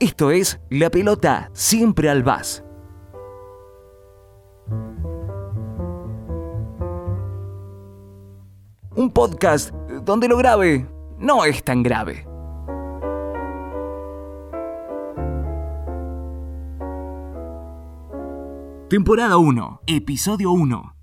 Esto es La Pelota Siempre al Vas. Un podcast donde lo grave no es tan grave. Temporada 1, episodio 1.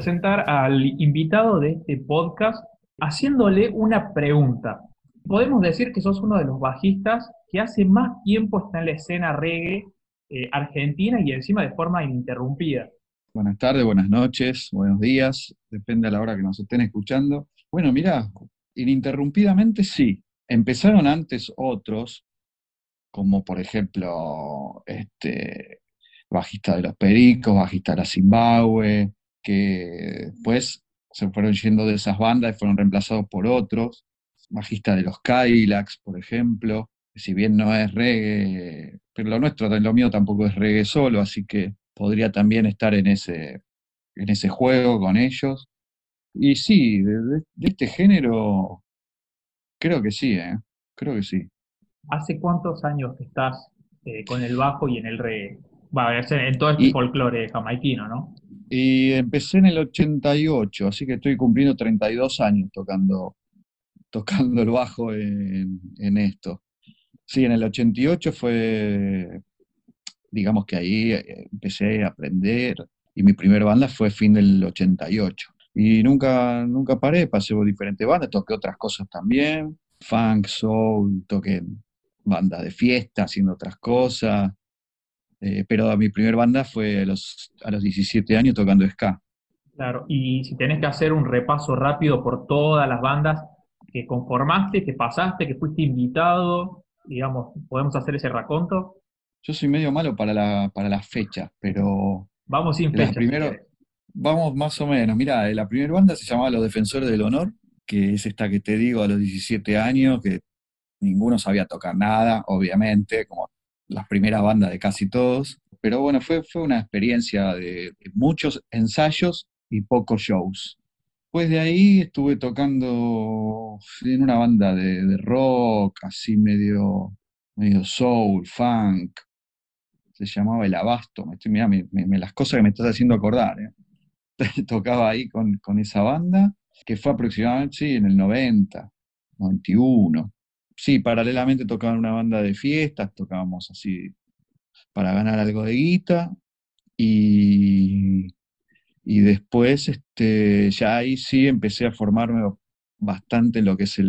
Presentar al invitado de este podcast haciéndole una pregunta. Podemos decir que sos uno de los bajistas que hace más tiempo está en la escena reggae eh, argentina y encima de forma ininterrumpida. Buenas tardes, buenas noches, buenos días, depende a la hora que nos estén escuchando. Bueno, mira, ininterrumpidamente sí. Empezaron antes otros, como por ejemplo, este, bajista de los Pericos, bajista de la Zimbabue, que después se fueron yendo de esas bandas y fueron reemplazados por otros, bajista de los Kylax, por ejemplo, si bien no es reggae, pero lo nuestro, lo mío tampoco es reggae solo, así que podría también estar en ese, en ese juego con ellos. Y sí, de, este género, creo que sí, ¿eh? creo que sí. ¿Hace cuántos años estás eh, con el bajo y en el reggae? Va, a ser en todo este folclore jamaiquino, ¿no? Y empecé en el 88, así que estoy cumpliendo 32 años tocando, tocando el bajo en, esto. Sí, en el 88 fue, digamos que ahí eh, empecé a aprender y mi primera banda fue fin del 88. Y nunca, nunca paré, pasé por diferentes bandas, toqué otras cosas también, funk, soul, toqué bandas de fiesta, haciendo otras cosas. Eh, pero mi primer banda fue a los, a los 17 años tocando ska. Claro, y si tenés que hacer un repaso rápido por todas las bandas que conformaste, que pasaste, que fuiste invitado, digamos, ¿podemos hacer ese raconto? Yo soy medio malo para la, para las fechas, pero... Vamos sin fechas. Primero, vamos más o menos. Mira, la primera banda se llamaba Los Defensores del Honor, que es esta que te digo a los 17 años, que ninguno sabía tocar nada, obviamente, como las primeras bandas de casi todos. Pero bueno, fue, fue una experiencia de, muchos ensayos y pocos shows. Después de ahí estuve tocando en una banda de, rock, así medio, medio soul, funk. Se llamaba El Abasto. Mira, las cosas que me estás haciendo acordar. ¿eh? Tocaba ahí con, con, esa banda, que fue aproximadamente en el 90, 91 sí, paralelamente tocaba una banda de fiestas, tocábamos así para ganar algo de guita. Y, y después, este, ya ahí sí empecé a formarme bastante en lo que es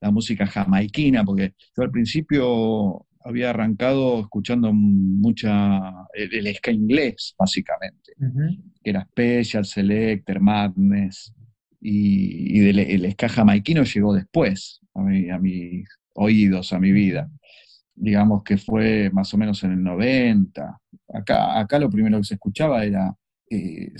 la música jamaiquina, porque yo al principio había arrancado escuchando mucha, el, ska inglés, básicamente, que era Special, Selector, Madness, y, el ska jamaiquino llegó después, a, mí, a, mis oídos a mi vida. Digamos que fue más o menos en el 90. Acá, acá lo primero que se escuchaba era, eh,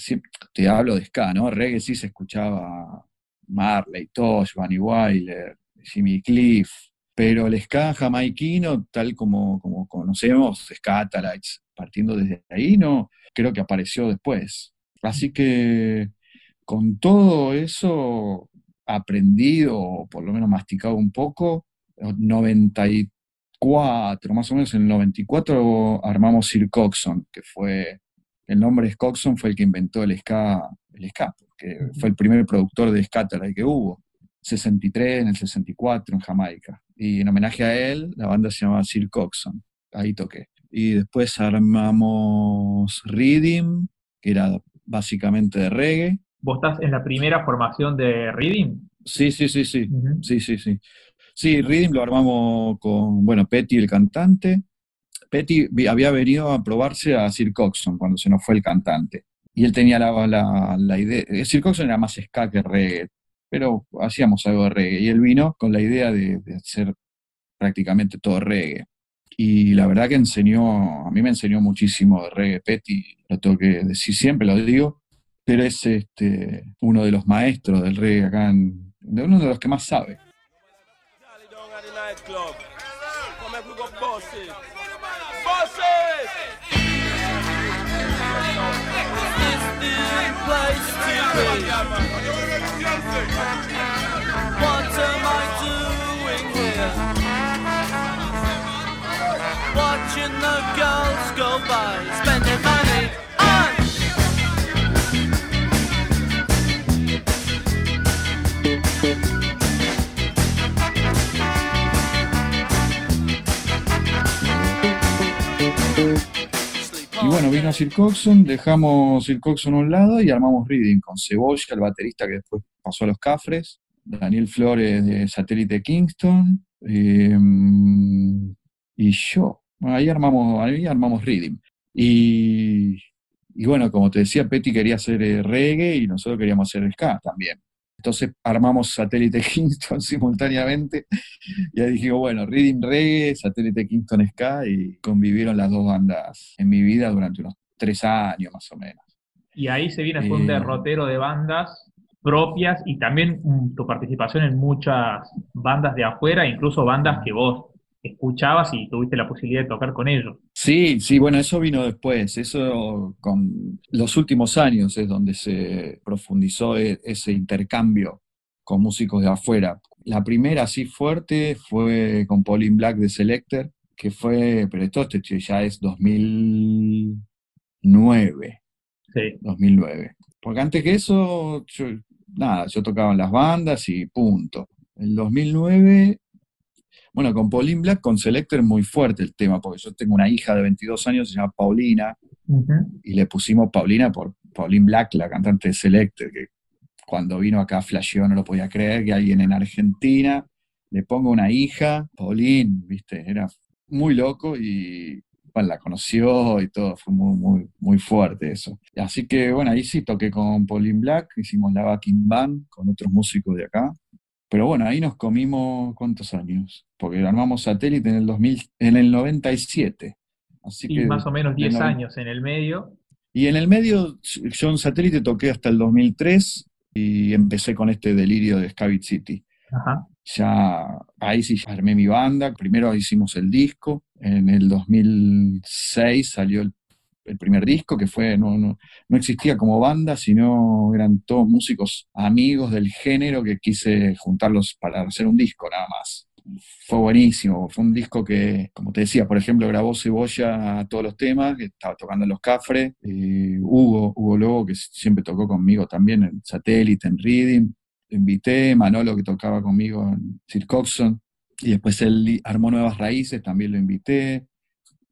te hablo de ska, ¿no? Reggae sí se escuchaba Marley, Tosh, Bunny Wyler, Jimmy Cliff, pero el ska jamaiquino, tal como, como conocemos, Scatalites, partiendo desde ahí, no, creo que apareció después. Así que con todo eso aprendido, o por lo menos masticado un poco, 94, más o menos en el 94 armamos Sir Coxon, que fue, el nombre es Coxon fue el que inventó el ska, el ska, que fue el primer productor de Scatterite que hubo, 63, en el 64 en Jamaica. Y en homenaje a él, la banda se llamaba Sir Coxon, ahí toqué. Y después armamos Reading, que era básicamente de reggae. ¿Vos estás en la primera formación de Reading? Sí, sí, sí, sí. Sí, sí, sí. Sí, Rhythm lo armamos con, bueno, Petty, el cantante. Petty había venido a probarse a Sir Coxon cuando se nos fue el cantante. Y él tenía la, la, idea, eh, Sir Coxon era más ska que reggae, pero hacíamos algo de reggae. Y él vino con la idea de, hacer prácticamente todo reggae. Y la verdad que enseñó, a mí me enseñó muchísimo de reggae Petty, lo tengo que decir siempre, lo digo, pero es este, uno de los maestros del reggae acá, de uno de los que más sabe. Nightclub. Come make we go bosses. Bosses! Place to be? What am I doing here? Watching the girls go by, spending money Y bueno, vino Sir Coxon, dejamos Sir Coxon a un lado y armamos Reading con Cebolla, el baterista que después pasó a los Cafres, Daniel Flores de Satélite Kingston, eh, y yo. Ahí armamos, ahí armamos Reading. Y, y bueno, como te decía, Petty quería hacer eh, reggae y nosotros queríamos hacer ska también. Entonces armamos Satélite Kingston simultáneamente y ahí dijimos, bueno, Reading Reggae, Satélite Kingston Ska y convivieron las dos bandas en mi vida durante unos tres años más o menos. Y ahí se viene fue un Eh. derrotero de bandas propias y también mm, tu participación en muchas bandas de afuera, incluso bandas que vos escuchabas y tuviste la posibilidad de tocar con ellos. Sí, sí, bueno, eso vino después, eso con los últimos años es donde se profundizó e- ese intercambio con músicos de afuera. La primera así fuerte fue con Pauline Black de Selector, que fue, pero esto este ya es 2009. Sí. 2009. Porque antes que eso, yo, nada, yo tocaba en las bandas y punto. En 2009, bueno, con Pauline Black, con Selector muy fuerte el tema, porque yo tengo una hija de 22 años, se llama Paulina, Ujú. y le pusimos Paulina por Pauline Black, la cantante de Selector, que cuando vino acá flasheó, no lo podía creer, que alguien en Argentina le ponga una hija, Pauline, viste, era muy loco y bueno, la conoció y todo, fue muy, muy, muy fuerte eso. Así que bueno, ahí sí toqué con Pauline Black, hicimos la backing band con otros músicos de acá. Pero bueno, ahí nos comimos cuántos años, porque armamos satélite en el 2000, en el 97. Así Y que más o menos de 10 noven- años en el medio. y en el medio, yo en satélite toqué hasta el 2003 y empecé con este delirio de Scavit City. Ajá. Ya ahí sí armé mi banda. Primero hicimos el disco. En el 2006 salió el, el primer disco, que fue, no, no, no existía como banda, sino eran todos músicos amigos del género que quise juntarlos para hacer un disco nada más. Fue buenísimo, fue un disco que, como te decía, por ejemplo, grabó Cebolla todos los temas, estaba tocando en Los Cafres, Hugo, Hugo Lobo, que siempre tocó conmigo también en Satélite, en Reading, invité, Manolo que tocaba conmigo en Sir Coxon, y después él armó Nuevas Raíces, también lo invité,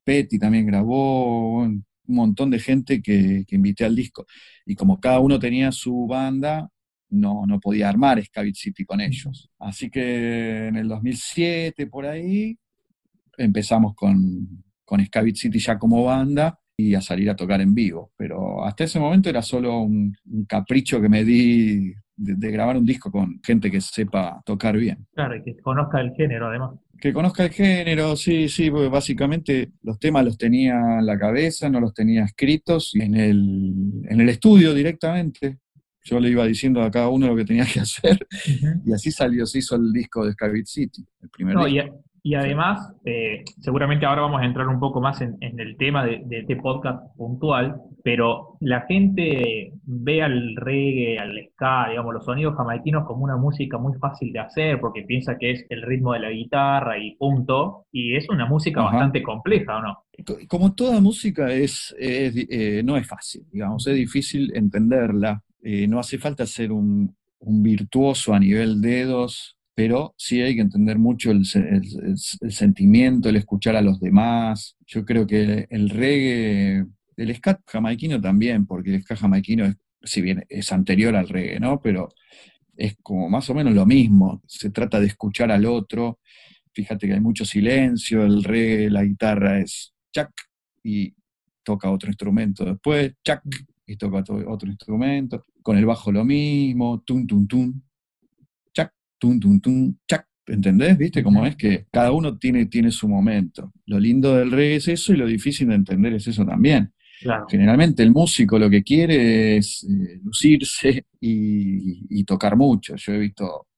Petty también grabó, un montón de gente que, que invité al disco. Y como cada uno tenía su banda, no, no podía armar Scavit City con ellos. Así que en el 2007, por ahí, empezamos con, con Scavit City ya como banda y a salir a tocar en vivo. Pero hasta ese momento era solo un, un capricho que me di de, de grabar un disco con gente que sepa tocar bien. Claro, y que conozca el género además. Que conozca el género, sí, sí, porque básicamente los temas los tenía en la cabeza, no los tenía escritos en el, en el estudio directamente. Yo le iba diciendo a cada uno lo que tenía que hacer y así salió, se hizo el disco de Scavit City, el primer No, y. y además, eh, seguramente ahora vamos a entrar un poco más en, en el tema de, de este podcast puntual, pero la gente ve al reggae, al ska, digamos, los sonidos jamaiquinos como una música muy fácil de hacer porque piensa que es el ritmo de la guitarra y punto, y es una música Ajá. bastante compleja, ¿o no? Co- Como toda música es, eh, no es fácil, digamos, es difícil entenderla. Eh, no hace falta ser un, un virtuoso a nivel dedos, pero sí hay que entender mucho el, se- el- el- el sentimiento, el escuchar a los demás. Yo creo que el reggae, el ska jamaiquino también, porque el ska jamaiquino, es, si bien es anterior al reggae, ¿no? Pero es como más o menos lo mismo. Se trata de escuchar al otro. Fíjate que hay mucho silencio, el reggae, la guitarra es chac y toca otro instrumento después, chac y toca otro, instrumento. Con el bajo lo mismo, tum, tum, tum, tum, tum, tum, chac. ¿Entendés? ¿Viste cómo es que cada uno tiene, tiene su momento? Lo lindo del reggae es eso y lo difícil de entender es eso también. Claro. Generalmente el músico lo que quiere es eh, lucirse y, y tocar mucho. Yo he visto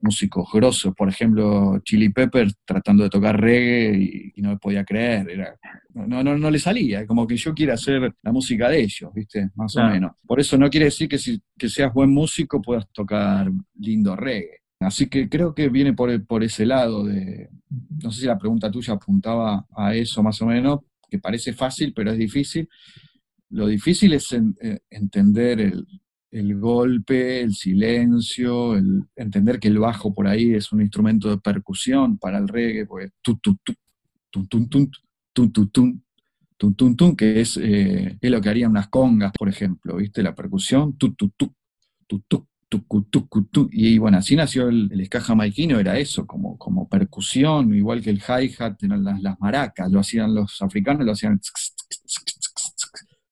músicos grosos, por ejemplo, Chili Peppers tratando de tocar reggae y, y no podía creer, era, no, no, no le salía, como que yo quiero hacer la música de ellos, ¿viste? Más Claro. o menos. Por eso no quiere decir que si que seas buen músico puedas tocar lindo reggae. Así que creo que viene por, el- por ese lado de, no sé si la pregunta tuya apuntaba a eso más o menos, que parece fácil, pero es difícil. Lo difícil es en- eh, entender el, el golpe, el silencio, el, entender que el bajo por ahí es un instrumento de percusión para el reggae, porque tu, tu, tu, tun, tun, tun, que es, eh, es lo que harían unas congas, por ejemplo, ¿viste? La percusión, tu, tu, tu, tu, tu, tucu, tucu, tu. Y bueno, así nació el, el ska era eso, como, como percusión, igual que el hi-hat, las, las maracas, lo hacían los africanos, lo hacían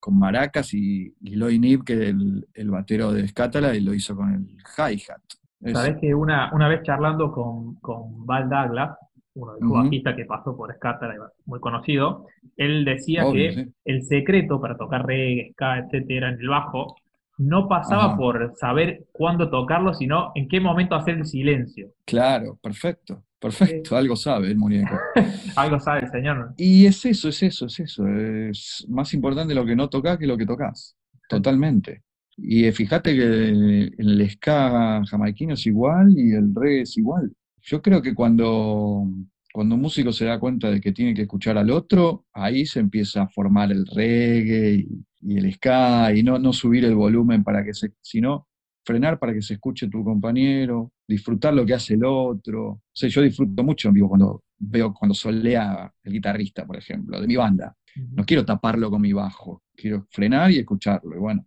con maracas y, y Lloyd Nib, que el, el batero de Scatala, y lo hizo con el hi-hat. Es- Sabés que una, una vez charlando con, con Val Douglas, uno de los bajistas que pasó por Scatara, muy conocido, él decía Obvio, que sí. el secreto para tocar reggae, ska, etcétera, en el bajo, no pasaba Ajá. por saber cuándo tocarlo, sino en qué momento hacer el silencio. Claro, perfecto, perfecto, algo sabe el muñeco. Algo sabe el señor. Y es eso, es eso, es eso. Es más importante lo que no tocas que lo que tocas. Totalmente. Y eh, fíjate que el ska jamaiquino es igual y el reggae es igual. Yo creo que cuando, cuando un músico se da cuenta de que tiene que escuchar al otro, ahí se empieza a formar el reggae y, y el ska, y no, no subir el volumen para que se, sino frenar para que se escuche tu compañero, disfrutar lo que hace el otro. O sea, yo disfruto mucho en vivo cuando veo, cuando solea el guitarrista, por ejemplo, de mi banda. No quiero taparlo con mi bajo, quiero frenar y escucharlo. Y bueno,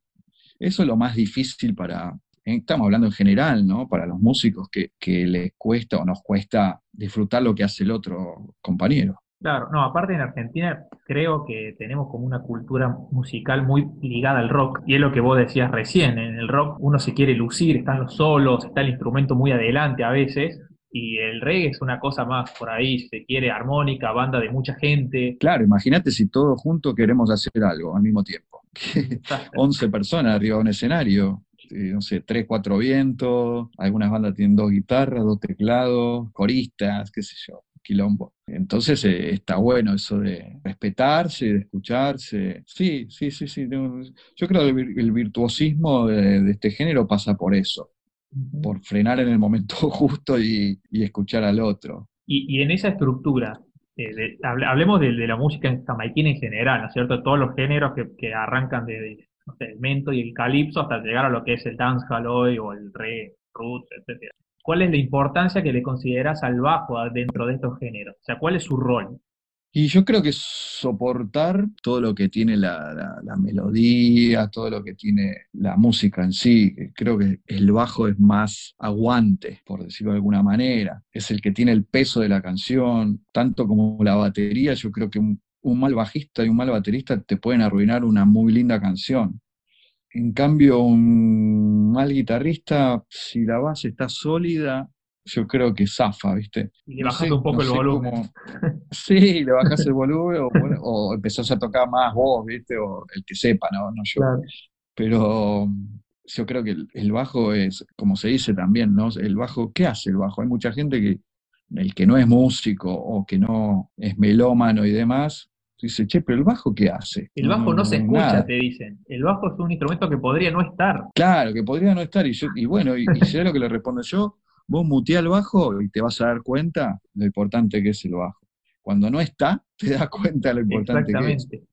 eso es lo más difícil para, estamos hablando en general, ¿no? Para los músicos que, que les cuesta o nos cuesta disfrutar lo que hace el otro compañero. Claro, no, aparte en Argentina creo que tenemos como una cultura musical muy ligada al rock, y es lo que vos decías recién, en el rock uno se quiere lucir, están los solos, está el instrumento muy adelante a veces, y el reggae es una cosa más por ahí, si se quiere armónica, banda de mucha gente. Claro, imagínate si todos juntos queremos hacer algo al mismo tiempo. 11 personas arriba de un escenario, no sé, 3, 4 vientos, algunas bandas tienen dos guitarras, dos teclados, coristas, qué sé yo, quilombo. Entonces eh, está bueno eso de respetarse, de escucharse. Sí, sí, sí, sí. Yo creo que el, vir- el virtuosismo de, de este género pasa por eso, por frenar en el momento justo y, y escuchar al otro. Y, y en esa estructura, eh, de- hablemos de, de la música en jamaiquina en general, ¿no es cierto? Todos los géneros que, que arrancan de, de, no sé, el mento y el calipso hasta llegar a lo que es el dancehall hoy o el reggae, roots, etcétera. ¿Cuál es la importancia que le consideras al bajo dentro de estos géneros? O sea, ¿cuál es su rol? Y yo creo que soportar todo lo que tiene la, melodía, todo lo que tiene la música en sí, creo que el bajo es más aguante, por decirlo de alguna manera, es el que tiene el peso de la canción, tanto como la batería, yo creo que un mal bajista y un mal baterista te pueden arruinar una muy linda canción. En cambio, un mal guitarrista, si la base está sólida, yo creo que zafa, ¿viste? Y le No bajas sé- un poco no el volumen. cómo- Sí, le bajás el volumen o, o empezás a tocar más vos, ¿viste? O el que sepa, ¿no? No yo. Pero mm, yo creo que el, el bajo es, como se dice también, ¿no? El bajo, ¿qué hace el bajo? Hay mucha gente que, el que no es músico o que no es melómano y demás, dice, che, pero el bajo, ¿qué hace? El bajo no se escucha, nada. te dicen. El bajo es un instrumento que podría no estar. Claro, que podría no estar. Y, yo, y bueno, y, y sé lo que le respondo yo, vos mutea el bajo y te vas a dar cuenta lo importante que es el bajo. Cuando no está, te das cuenta lo importante que es. Exactamente.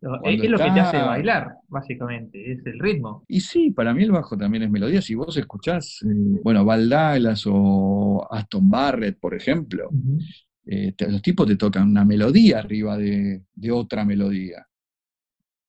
Es, Cuando es lo que te hace bailar, básicamente, es el ritmo. Y sí, para mí el bajo también es melodía. Si vos escuchás, eh, bueno, Val Douglas o Aston Barrett, por ejemplo, eh, los tipos te tocan una melodía arriba de, de otra melodía.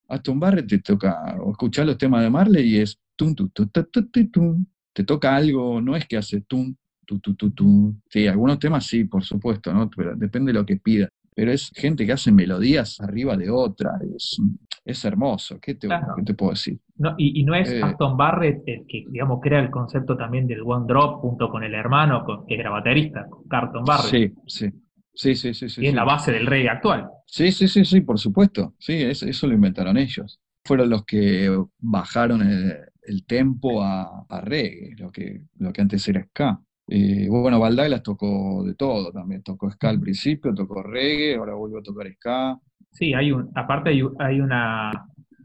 Aston Barrett te toca, o escuchás los temas de Marley y es tum, tu, tu, tu, tu, tu, tum. Te toca algo, no es que hace tum, tu, tu, tu, tum. Sí, algunos temas sí, por supuesto, ¿no? Pero depende de lo que pida. Pero es gente que hace melodías arriba de otra. Es, es hermoso. ¿Qué te, Claro. qué te puedo decir? No, y, y no es Eh. Aston Barrett el que, digamos, crea el concepto también del one drop junto con el hermano, con- que era baterista, con Carlton Barrett, Sí, sí. Sí, sí, sí, sí. y es sí. la base del reggae actual. Sí, sí, sí, sí, por supuesto. Sí, es- eso lo inventaron ellos. Fueron los que bajaron el, el tempo a, a reggae, lo que, lo que antes era ska. Eh, bueno, Baldaglas tocó de todo también, tocó ska al principio, tocó reggae, ahora vuelvo a tocar ska. Sí, hay un, aparte hay, hay una,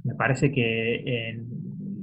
me parece que en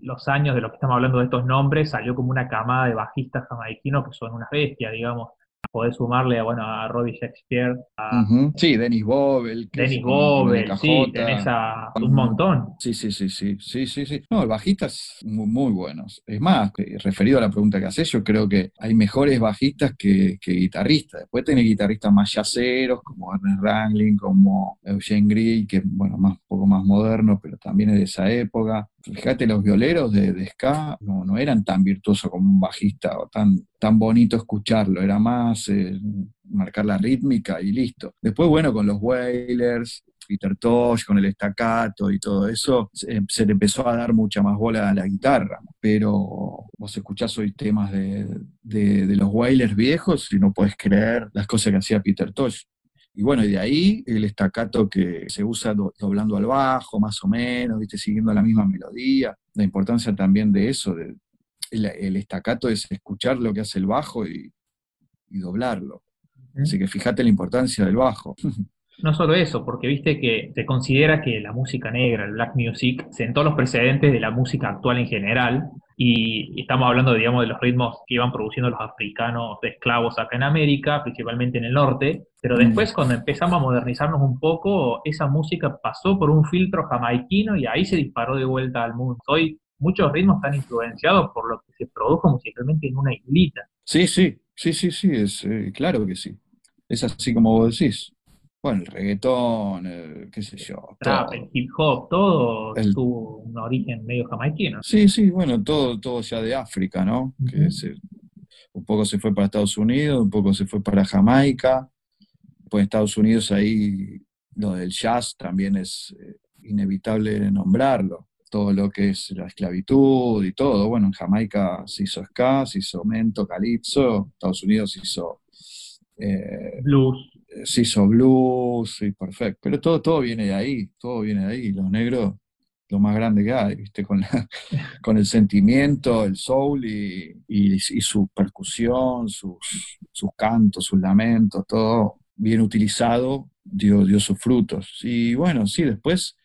los años de los que estamos hablando de estos nombres salió como una camada de bajistas jamaiquinos que son unas bestias, digamos podés sumarle bueno, a Robbie Shakespeare, a Sí, Dennis Bobel. Dennis Bobel, sí, tenés a un montón. Sí, sí, sí, sí, sí, sí, sí. No, el bajista es muy, muy buenos. Es más, referido a la pregunta que haces, yo creo que hay mejores bajistas que, guitarristas. Después tenés guitarristas más yaceros, como Ernest Rangling, como Eugene Gray, que bueno, más, un poco más moderno, pero también es de esa época. Fíjate, los violeros de, ska no, no eran tan virtuosos como un bajista o tan, tan bonito escucharlo, era más eh, marcar la rítmica y listo. Después, bueno, con los Wailers, Peter Tosh, con el estacato y todo eso, se, le empezó a dar mucha más bola a la guitarra. Pero vos escuchás hoy temas de, los Wailers viejos y no podés creer las cosas que hacía Peter Tosh. Y bueno, y de ahí el estacato que se usa doblando al bajo, más o menos, ¿viste? siguiendo la misma melodía. La importancia también de eso, de, el, estacato es escuchar lo que hace el bajo y, doblarlo. Así que fíjate la importancia del bajo. No solo eso, porque viste que se considera que la música negra, el black music, sentó los precedentes de la música actual en general, y estamos hablando, digamos, de los ritmos que iban produciendo los africanos de esclavos acá en América, principalmente en el norte, pero después cuando empezamos a modernizarnos un poco, esa música pasó por un filtro jamaiquino y ahí se disparó de vuelta al mundo. Hoy muchos ritmos están influenciados por lo que se produjo musicalmente en una islita. Sí, sí, sí, sí, sí, es eh, claro que sí. Es así como vos decís. Bueno, el reggaetón, qué sé yo. Trap, el hip hop, todo tuvo un origen medio jamaiquino. Sí, sí, bueno, todo, todo ya de África, ¿no? Que un poco se fue para Estados Unidos, un poco se fue para Jamaica. Pues Estados Unidos ahí lo del jazz también es eh, inevitable nombrarlo todo lo que es la esclavitud y todo. Bueno, en Jamaica se hizo ska, se hizo mento, calipso, Estados Unidos se hizo eh, blues. Se hizo blues, sí, perfecto. Pero todo, todo viene de ahí, todo viene de ahí. Los negros, lo más grande que hay, ¿viste? Con, con el sentimiento, el soul y, y, su percusión, sus, sus cantos, sus lamentos, todo bien utilizado, dio, dio sus frutos. Y bueno, sí, después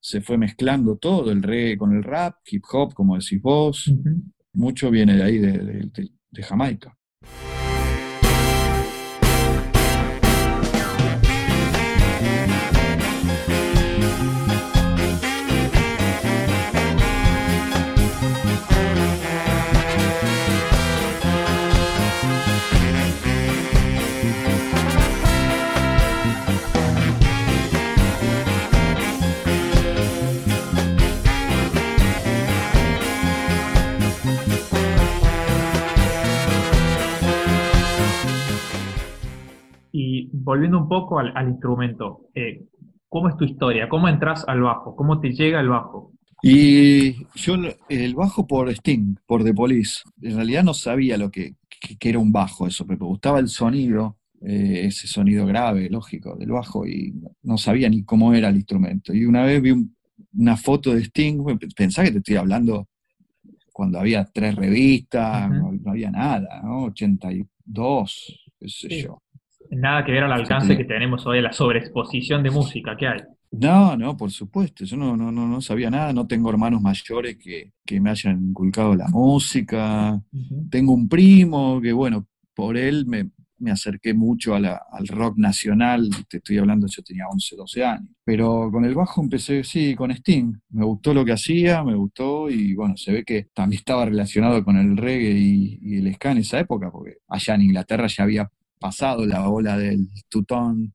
se fue mezclando todo, el reggae con el rap, hip hop, como decís vos. Mucho viene de ahí, de Jamaica. Volviendo un poco al, instrumento, eh, ¿cómo es tu historia? ¿Cómo entras al bajo? ¿Cómo te llega el bajo? Y yo el bajo por Sting, por The Police. En realidad no sabía lo que, era un bajo eso, pero me gustaba el sonido, eh, ese sonido grave, lógico, del bajo, y no sabía ni cómo era el instrumento. Y una vez vi una foto de Sting, pensaba que te estoy hablando cuando había tres revistas, no, había nada, ¿no? 82, qué sé yo. Nada que ver al alcance que tenemos hoy, la sobreexposición de música que hay. No, no, por supuesto. Yo no, no, no, sabía nada, no tengo hermanos mayores que, me hayan inculcado la música. Tengo un primo que, bueno, por él me, acerqué mucho al rock nacional. Te estoy hablando, yo tenía 11, 12 años. Pero con el bajo empecé, sí, con Sting. Me gustó lo que hacía, me gustó y bueno, se ve que también estaba relacionado con el reggae y, y el ska en esa época, porque allá en Inglaterra ya había pasado la ola del tutón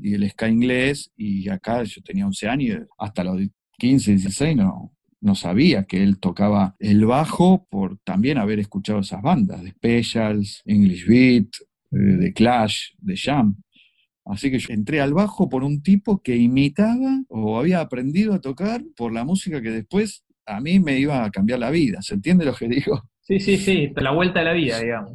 y el ska inglés, y acá yo tenía 11 años, hasta los 15, 16 no, no sabía que él tocaba el bajo por también haber escuchado esas bandas, de Specials, English Beat, eh, de Clash, de Jam. Así que yo entré al bajo por un tipo que imitaba o había aprendido a tocar por la música que después a mí me iba a cambiar la vida. ¿Se entiende lo que digo? Sí, sí, sí, la vuelta de la vida, digamos.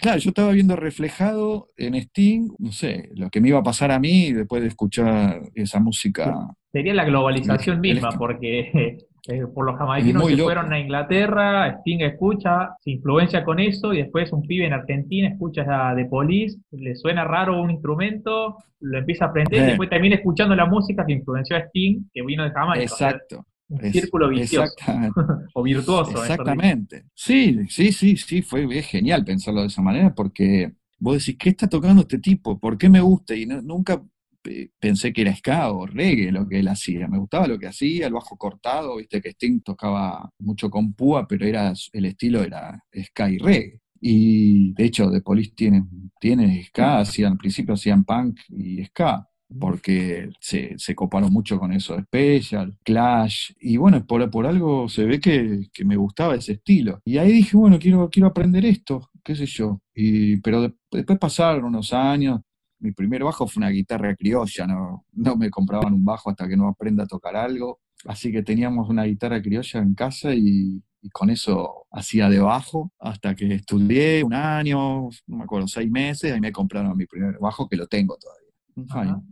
Claro, yo estaba viendo reflejado en Sting, no sé, lo que me iba a pasar a mí después de escuchar esa música. Sería la globalización El- el- misma, porque eh, por los se loco. fueron a Inglaterra, Sting escucha, se influencia con eso, y después un pibe en Argentina escucha a The Police, le suena raro un instrumento, lo empieza a aprender, y Eh. después termina escuchando la música que influenció a Sting, que vino de Jamaica. Exacto. Un es- círculo vicioso, Exactamente. o virtuoso. Exactamente. Sí, sí, sí, sí, fue es genial pensarlo de esa manera porque vos decís, ¿qué está tocando este tipo? ¿Por qué me gusta? Y no- nunca eh, pensé que era ska o reggae lo que él hacía. Me gustaba lo que hacía, el bajo cortado, viste que Sting tocaba mucho con púa, pero era el estilo era ska y reggae. Y de hecho, The Police tienen, tienen ska, hacían, al principio hacían punk y ska porque se, se coparon mucho con eso de Special, Clash, y bueno, por, por algo se ve que, que me gustaba ese estilo. Y ahí dije, bueno, quiero, quiero aprender esto, qué sé yo. Y, pero de- después pasaron unos años, mi primer bajo fue una guitarra criolla, no, no me compraban un bajo hasta que no aprenda a tocar algo. Así que teníamos una guitarra criolla en casa y, y con eso hacía de bajo hasta que estudié un año, no me acuerdo, seis meses, y me compraron mi primer bajo que lo tengo todavía. Fine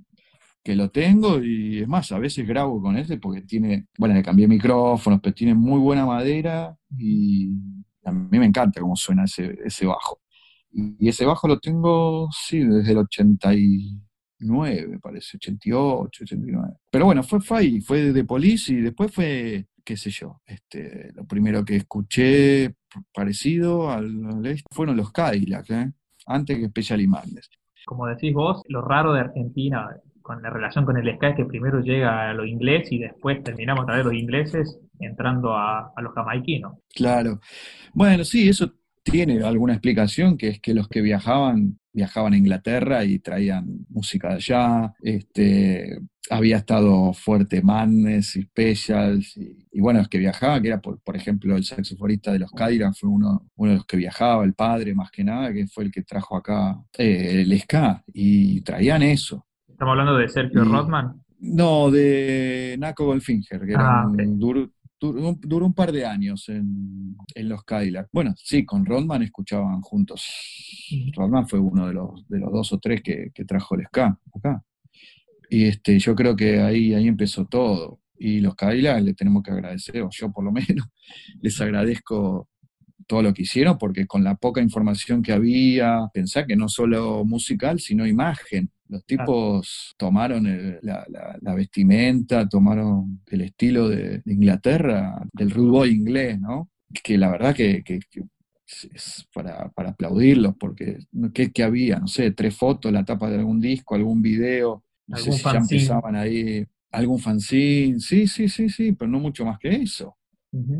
que lo tengo y es más, a veces grabo con ese porque tiene, bueno, le cambié micrófonos, pero tiene muy buena madera y a mí me encanta cómo suena ese, ese bajo. Y ese bajo lo tengo, sí, desde el 89, me parece, 88, 89. Pero bueno, fue, fue ahí, fue de Police y después fue, qué sé yo, este, lo primero que escuché parecido al, este fueron los Cadillac, ¿eh? antes que Special Madness. Como decís vos, lo raro de Argentina con la relación con el ska que primero llega a lo inglés y después terminamos a de los ingleses entrando a, los jamaiquinos. Claro. Bueno, sí, eso tiene alguna explicación, que es que los que viajaban, viajaban a Inglaterra y traían música de allá, este, había estado fuerte Madness y Specials, y, y bueno, los que viajaban, que era, por, por ejemplo, el saxofonista de los Cadillac, fue uno, uno de los que viajaba, el padre más que nada, que fue el que trajo acá eh, el ska, y traían eso. Estamos hablando de Sergio Y- Rothman. No, de Naco Goldfinger, que Ah, duró, duró un, duró un par de años en, en los Cadillac. Bueno, sí, con Rodman escuchaban juntos. Rodman fue uno de los, de los dos o tres que, que trajo el ska acá. Y este, yo creo que ahí, ahí empezó todo. Y los Cadillac le tenemos que agradecer, o yo por lo menos, les agradezco todo lo que hicieron, porque con la poca información que había, pensá que no solo musical, sino imagen. Los tipos tomaron el- la, la- la vestimenta, tomaron el estilo de, de Inglaterra, del rude boy inglés, ¿no? Que la verdad que, que- que es- para, para aplaudirlos, porque ¿qué, qué había? No sé, tres fotos, la tapa de algún disco, algún video, no sé Algún si ya empezaban ahí, algún fanzine, sí, sí, sí, sí, pero no mucho más que eso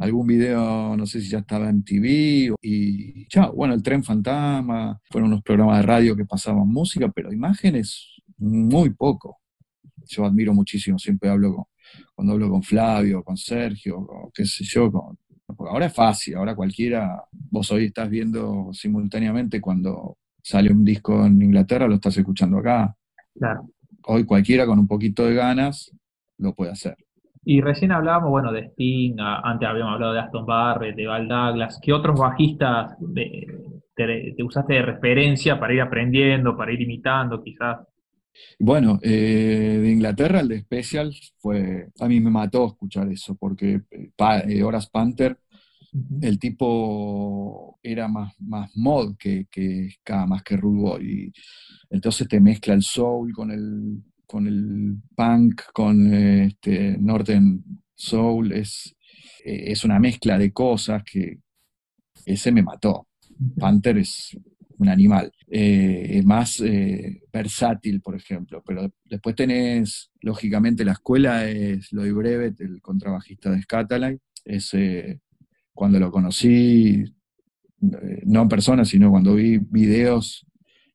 Algún video, no sé si ya estaba en TV, y chao, bueno, el tren fantasma, fueron unos programas de radio que pasaban música, pero imágenes muy poco. Yo admiro muchísimo, siempre hablo con, cuando hablo con Flavio, con Sergio, o qué sé yo, con- porque ahora es fácil, ahora cualquiera, vos hoy estás viendo simultáneamente cuando sale un disco en Inglaterra, lo estás escuchando acá. Claro. Hoy cualquiera con un poquito de ganas lo puede hacer. Y recién hablábamos, bueno, de Sting, antes habíamos hablado de Aston Barrett, de Val Douglas. ¿Qué otros bajistas de- te, te usaste de referencia para ir aprendiendo, para ir imitando, quizás? Bueno, eh, de Inglaterra el de Special fue, a mí me mató escuchar eso, porque eh, Pa- eh, Horace Panther, el tipo era más, más mod que, que más que rude boy, y entonces te mezcla el soul con el, con el punk, con este Northern Soul, es, eh, es una mezcla de cosas que ese me mató. Panther es un animal, eh, más eh, versátil, por ejemplo, pero después tenés, lógicamente, la escuela es Lloyd Brevet, el contrabajista de Scatalight, es cuando lo conocí, no en persona, sino cuando vi videos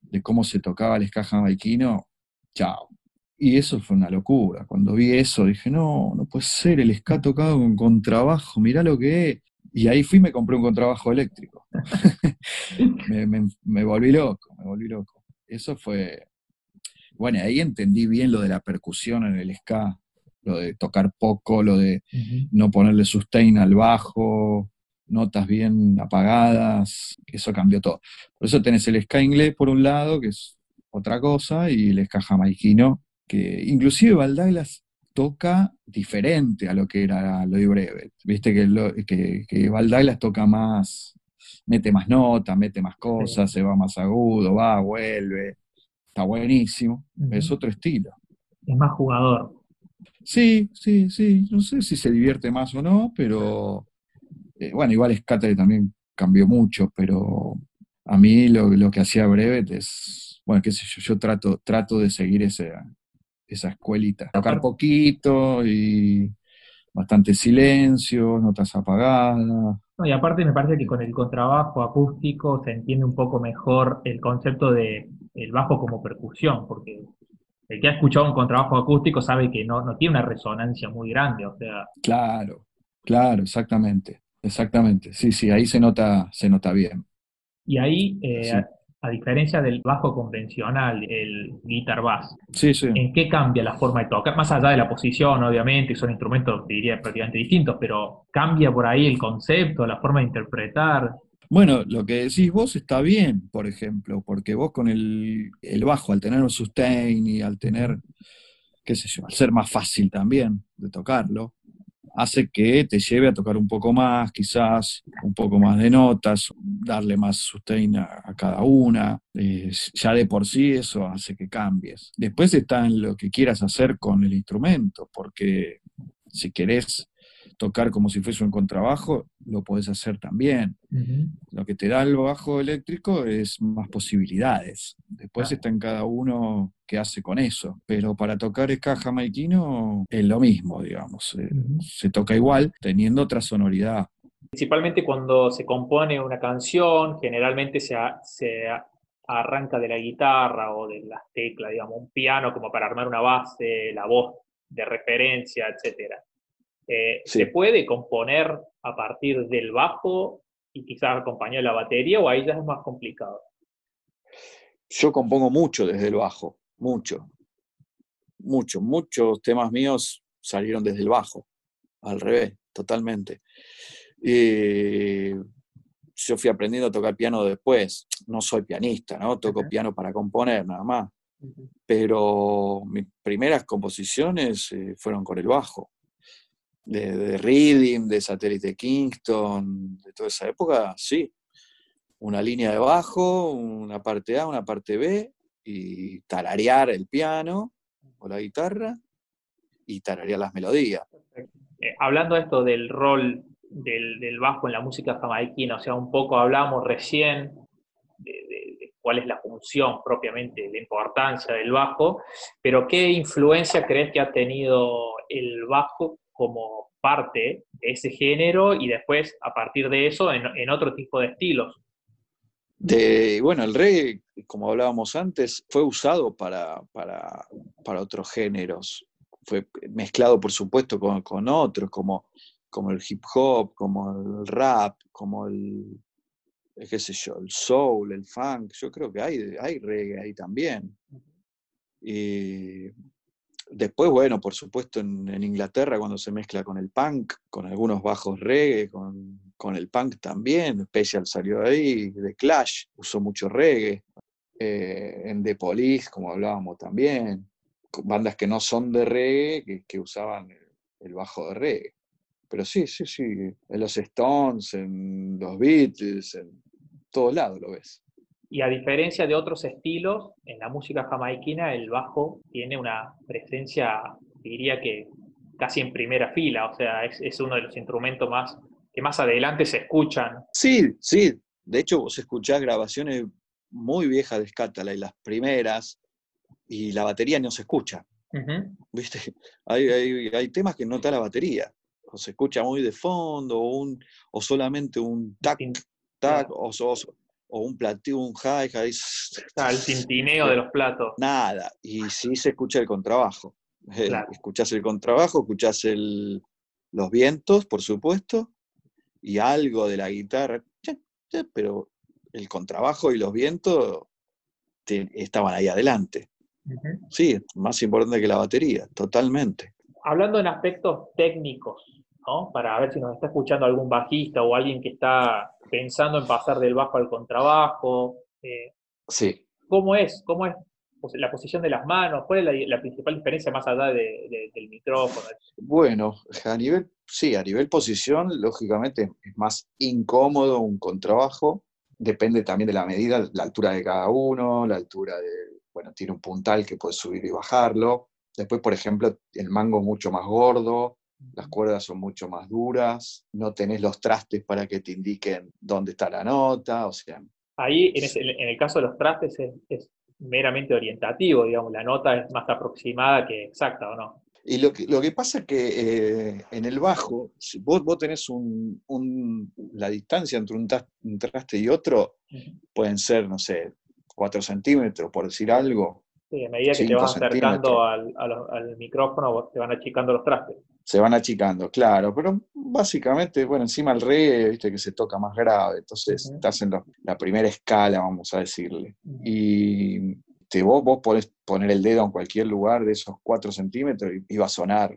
de cómo se tocaba el ska jamaiquino, chao. Y eso fue una locura. Cuando vi eso dije, no, no puede ser, el ska tocado con contrabajo, mirá lo que es. Y ahí fui y me compré un contrabajo eléctrico. me, me- me volví loco, me volví loco. Eso fue. Bueno, ahí entendí bien lo de la percusión en el ska, lo de tocar poco, lo de no ponerle sustain al bajo, notas bien apagadas, eso cambió todo. Por eso tenés el ska inglés por un lado, que es otra cosa, y el ska jamaiquino, que inclusive Val Douglas toca diferente a lo que era Lloyd Brevet. Viste que, lo, que, que Val Douglas toca más, mete más notas, mete más cosas, se va más agudo, va, vuelve, está buenísimo, es otro estilo. Es más jugador. Sí, sí, sí, no sé si se divierte más o no, pero eh, bueno, igual Scattery también cambió mucho, pero a mí lo, lo que hacía Brevet es, bueno, qué sé yo, yo trato, trato de seguir esa, esa escuelita. Tocar poquito y bastante silencio, notas apagadas. No, y aparte me parece que con el contrabajo acústico se entiende un poco mejor el concepto de el bajo como percusión, porque el que ha escuchado un contrabajo acústico sabe que no, no tiene una resonancia muy grande, o sea. Claro, claro, exactamente, exactamente. Sí, sí, ahí se nota, se nota bien. Y ahí, eh, sí. A, diferencia del bajo convencional, el guitar bass, sí, sí. ¿en qué cambia la forma de tocar? Más allá de la posición, obviamente, son instrumentos, diría, prácticamente distintos, pero ¿cambia por ahí el concepto, la forma de interpretar? Bueno, lo que decís vos está bien, por ejemplo, porque vos con el, el, bajo, al tener un sustain y al tener, qué sé yo, al ser más fácil también de tocarlo, hace que te lleve a tocar un poco más, quizás un poco más de notas, darle más sustain a, cada una. Eh, ya de por sí eso hace que cambies. Después está en lo que quieras hacer con el instrumento, porque si querés tocar como si fuese un contrabajo, lo podés hacer también. Uh -huh. Lo que te da el bajo eléctrico es más posibilidades. Después ah. está en cada uno qué hace con eso. Pero para tocar ska jamaiquino es lo mismo, digamos. Uh -huh. Se toca igual, teniendo otra sonoridad. Principalmente cuando se compone una canción, generalmente se, se arranca de la guitarra o de las teclas, digamos, un piano como para armar una base, la voz de referencia, etcétera eh, sí. ¿Se puede componer a partir del bajo y quizás acompañar la batería o ahí ya es más complicado? Yo compongo mucho desde el bajo, mucho. Mucho, muchos temas míos salieron desde el bajo, al revés, totalmente. Y yo fui aprendiendo a tocar piano después. No soy pianista, ¿no? Toco uh -huh. piano para componer, nada más. Uh -huh. Pero mis primeras composiciones eh, fueron con el bajo de, de Reading, de Satélite Kingston, de toda esa época, sí. Una línea de bajo, una parte A, una parte B, y tararear el piano o la guitarra y tararear las melodías. Eh, hablando de esto del rol del, del, bajo en la música jamaiquina, o sea, un poco hablamos recién de, cuál es la función propiamente, la importancia del bajo, pero ¿qué influencia crees que ha tenido el bajo como parte de ese género y después, a partir de eso, en, en otro tipo de estilos. De, bueno, el reggae, como hablábamos antes, fue usado para, para, para otros géneros. Fue mezclado, por supuesto, con, con, otros, como, como el hip hop, como el rap, como el, qué sé yo, el soul, el funk. Yo creo que hay, hay reggae ahí también. Y Después, bueno, por supuesto, en, Inglaterra, cuando se mezcla con el punk, con algunos bajos reggae, con, con el punk también, Special salió de ahí, The Clash usó mucho reggae, eh, en The Police, como hablábamos también, bandas que no son de reggae, que, que usaban el, el, bajo de reggae. Pero sí, sí, sí, en los Stones, en los Beatles, en todos lados lo ves. Y a diferencia de otros estilos, en la música jamaiquina el bajo tiene una presencia, diría que casi en primera fila, o sea, es, es uno de los instrumentos más que más adelante se escuchan. Sí, sí, de hecho vos escuchás grabaciones muy viejas de Scatala y las primeras, y la batería no se escucha. Uh -huh. ¿Viste? Hay, hay, hay, temas que no está la batería, o se escucha muy de fondo, o, un, o solamente un tac, tac, o, o, o un platino, un high, high. Ah, el tintineo de los platos. Nada, y sí se escucha el contrabajo. Eh, claro. Escuchás el contrabajo, escuchás el, los vientos, por supuesto, y algo de la guitarra, pero el contrabajo y los vientos te, estaban ahí adelante. Uh -huh. Sí, más importante que la batería, totalmente. Hablando en aspectos técnicos, ¿no? Para ver si nos está escuchando algún bajista o alguien que está pensando en pasar del bajo al contrabajo. Eh, Sí, ¿Cómo es? ¿Cómo es pues, la posición de las manos? ¿Cuál es la, la principal diferencia más allá de- de- del micrófono? bueno, a nivel, sí, a nivel posición, lógicamente es más incómodo un contrabajo. Depende también de la medida, la altura de cada uno, la altura de, bueno, tiene un puntal que puedes subir y bajarlo. Después, por ejemplo, el mango mucho más gordo, las cuerdas son mucho más duras, no tenés los trastes para que te indiquen dónde está la nota, o sea, Ahí, en, ese- en el caso de los trastes, es, es meramente orientativo, digamos, la nota es más aproximada que exacta, ¿o no? Y lo que, lo que pasa es que eh, en el bajo, si vos, vos tenés un, un- la distancia entre un traste y otro, pueden ser, no sé, 4 centímetros, por decir algo, Sí, a medida que te vas acercando al, a los- al micrófono, te van achicando los trastes. se van achicando, claro, pero básicamente, bueno, encima el reggae, viste que se toca más grave, entonces estás en lo- la primera escala, vamos a decirle. Y te, vos, vos podés poner el dedo en cualquier lugar de esos 4 centímetros y, y va a sonar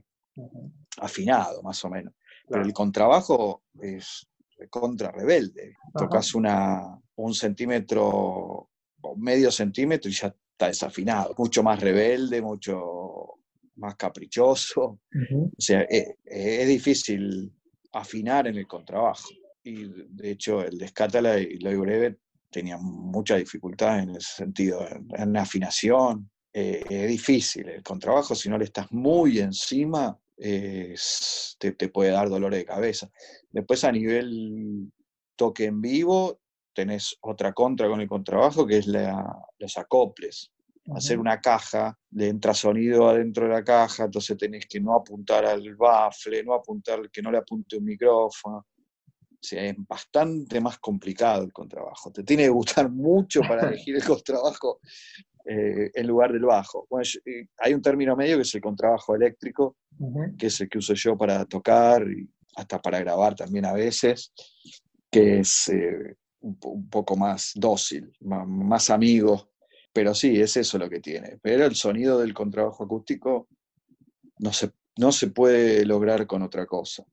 afinado, más o menos. Pero el contrabajo es contra rebelde. Tocas una, un centímetro o medio centímetro y ya está desafinado. Mucho más rebelde, mucho más caprichoso. Ujú. O sea, es, es difícil afinar en el contrabajo. Y de hecho, el de Scatala y Loy Breve tenían mucha dificultad en ese sentido, en, en afinación. Eh, es difícil. El contrabajo, si no le estás muy encima, es- te, te puede dar dolor de cabeza. Después, a nivel toque en vivo, tenés otra contra con el contrabajo, que es la- los acoples hacer una caja, le entra sonido adentro de la caja, entonces tenés que no apuntar al bafle, no apuntar, que no le apunte un micrófono. O sea, es bastante más complicado el contrabajo. Te tiene que gustar mucho para elegir el contrabajo eh, en lugar del bajo. Bueno, yo- eh, hay un término medio que es el contrabajo eléctrico, que es el que uso yo para tocar y hasta para grabar también a veces, que es eh, un, po- un poco más dócil, más, amigo. Pero sí, es eso lo que tiene. Pero el sonido del contrabajo acústico no se, no se puede lograr con otra cosa.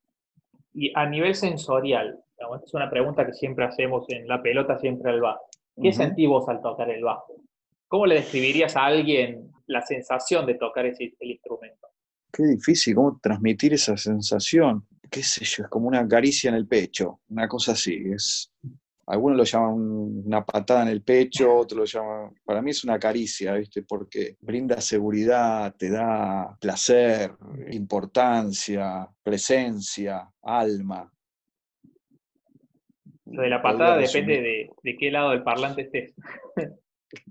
Y a nivel sensorial, es una pregunta que siempre hacemos en la pelota, siempre al bajo. ¿Qué Ujú. sentís vos al tocar el bajo? ¿Cómo le describirías a alguien la sensación de tocar ese, el instrumento? Qué difícil, cómo transmitir esa sensación. Qué sé yo, es como una caricia en el pecho, una cosa así. Es, algunos lo llaman un- una patada en el pecho, otros lo llaman. Para mí es una caricia, ¿viste? Porque brinda seguridad, te da placer, importancia, presencia, alma. Lo de la patada depende de, de qué lado del parlante estés.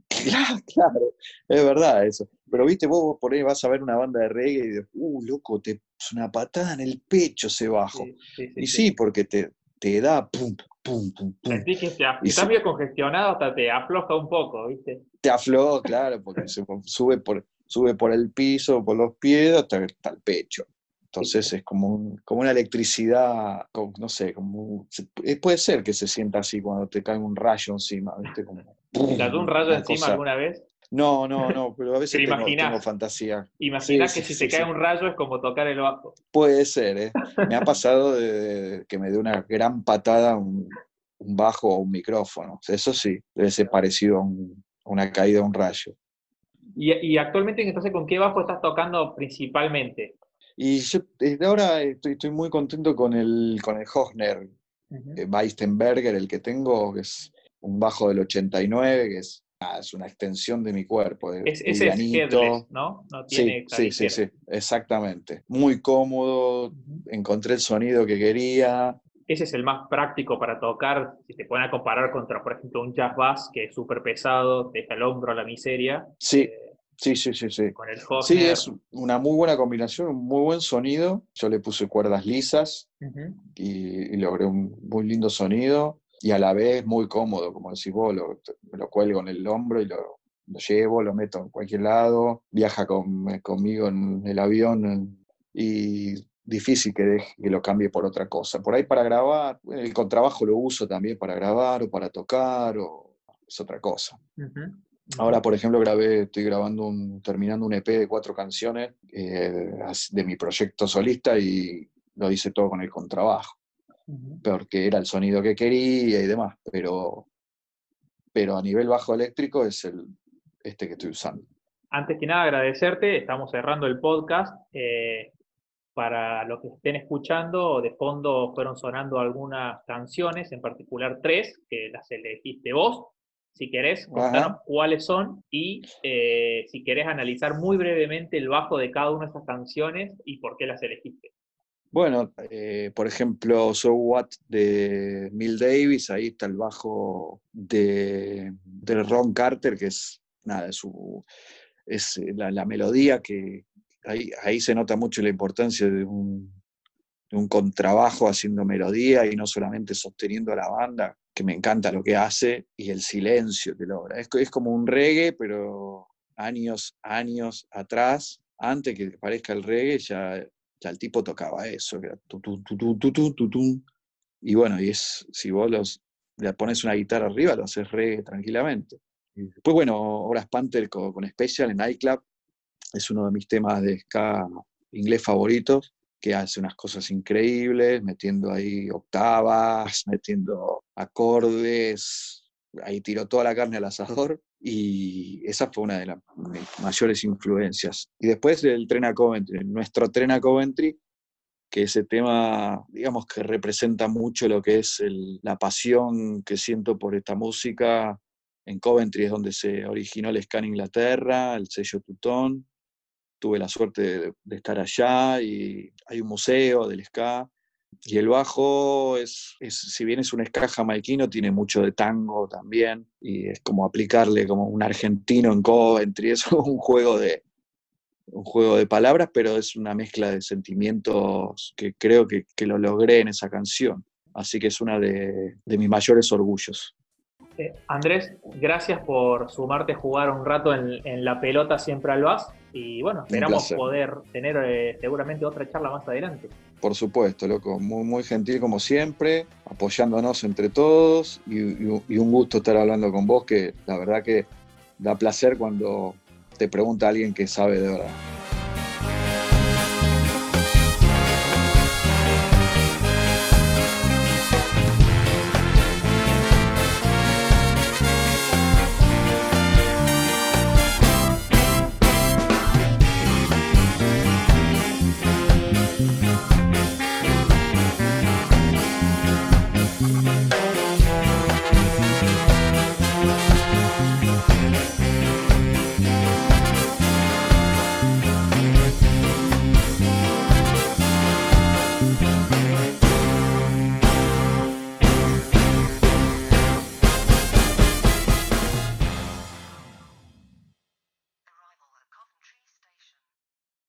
Claro, claro, es verdad eso. Pero viste, vos, por ahí vas a ver una banda de reggae y dices, uh, loco, te es una patada en el pecho ese bajo. Sí, sí, sí, y sí. sí, porque te, te da pum, pum, pum, pum. Sentís que te Y estás medio congestionado, hasta te afloja un poco, ¿viste? Te afloja, claro, porque se sube por, sube por el piso, por los pies, hasta, hasta el pecho. Entonces es como, un- como una electricidad, como- no sé, como un- eh, puede ser que se sienta así cuando te cae un rayo encima, ¿viste? Como, ¿Te cayó un rayo encima cosa- alguna vez? No, no, no, pero a veces Te lo tengo, imaginás. tengo fantasía. Imaginás Sí, que sí, si sí, te cae un rayo es como tocar el bajo. Puede ser, ¿eh? Me ha pasado de, de que me dé una gran patada a un, un bajo o un micrófono. Eso sí, debe ser parecido a, un- a una caída de un rayo. Y, y actualmente, entonces, ¿con qué bajo estás tocando principalmente? Y yo eh, ahora estoy, estoy muy contento con el, con el Hofner Ujú. eh, Weistenberger, el que tengo, que es un bajo del 89, que es, ah, es una extensión de mi cuerpo. de- Es, ese es livianito. headless, ¿no? No tiene Sí, sí, sí, sí, exactamente. Muy cómodo, encontré el sonido que quería. Ese es el más práctico para tocar, si te ponen a comparar contra, por ejemplo, un jazz bass que es súper pesado, te deja el hombro a la miseria. Sí, eh, sí, sí, sí, sí. con el Hofner. Sí, es una muy buena combinación, un muy buen sonido. Yo le puse cuerdas lisas y, y logré un muy lindo sonido y a la vez muy cómodo, como decís vos, lo, me lo cuelgo en el hombro y lo, lo llevo, lo meto en cualquier lado, viaja con- conmigo en el avión y difícil que, deje- que lo cambie por otra cosa. Por ahí para grabar, el contrabajo lo uso también para grabar o para tocar o es otra cosa. Ahora, por ejemplo, grabé, estoy grabando un, terminando un EP de cuatro canciones eh, de mi proyecto solista y lo hice todo con el contrabajo, Porque era el sonido que quería y demás, pero, pero a nivel bajo eléctrico es el, este que estoy usando. Antes que nada, agradecerte. Estamos cerrando el podcast. Eh, para los que estén escuchando, de fondo fueron sonando algunas canciones, en particular tres, que las elegiste vos. Si querés, contanos cuáles son y eh, si querés analizar muy brevemente el bajo de cada una de esas canciones y por qué las elegiste. Bueno, eh, por ejemplo, So What de Mill Davis, ahí está el bajo de, Ron Carter, que es nada, es, eh, la, la melodía que ahí, ahí se nota mucho la importancia de un, de un contrabajo haciendo melodía y no solamente sosteniendo a la banda, que me encanta lo que hace, y el silencio que logra. Es, es como un reggae, pero años, años atrás, antes que aparezca el reggae, ya ya el tipo tocaba eso, que era tu, tu, tu, y bueno, y es, si vos los, le pones una guitarra arriba, lo haces reggae tranquilamente. Después, bueno, Horas Panther con, con Special en iClub es uno de mis temas de ska inglés favoritos, que hace unas cosas increíbles, metiendo ahí octavas, metiendo acordes, ahí tiró toda la carne al asador y esa fue una de las mayores influencias. Y después del tren a Coventry, nuestro tren a Coventry, que ese tema, digamos que representa mucho lo que es el- la pasión que siento por esta música. En Coventry es donde se originó el ska en Inglaterra, el sello Tutón. Tuve la suerte de, de estar allá y hay un museo del ska. Y el bajo, es, si bien es un ska jamaiquino, tiene mucho de tango también. Y es como aplicarle como un argentino en Coventry. Es un juego de, un juego de palabras, pero es una mezcla de sentimientos que creo que, que lo logré en esa canción. Así que es una de, de mis mayores orgullos. Eh, Andrés, gracias por sumarte a jugar un rato en, en la pelota siempre al VAS. Y bueno, esperamos poder tener eh, seguramente otra charla más adelante. Por supuesto, loco, muy, muy gentil como siempre, apoyándonos entre todos y, y- y un gusto estar hablando con vos, que la verdad que da placer cuando te pregunta alguien que sabe de verdad.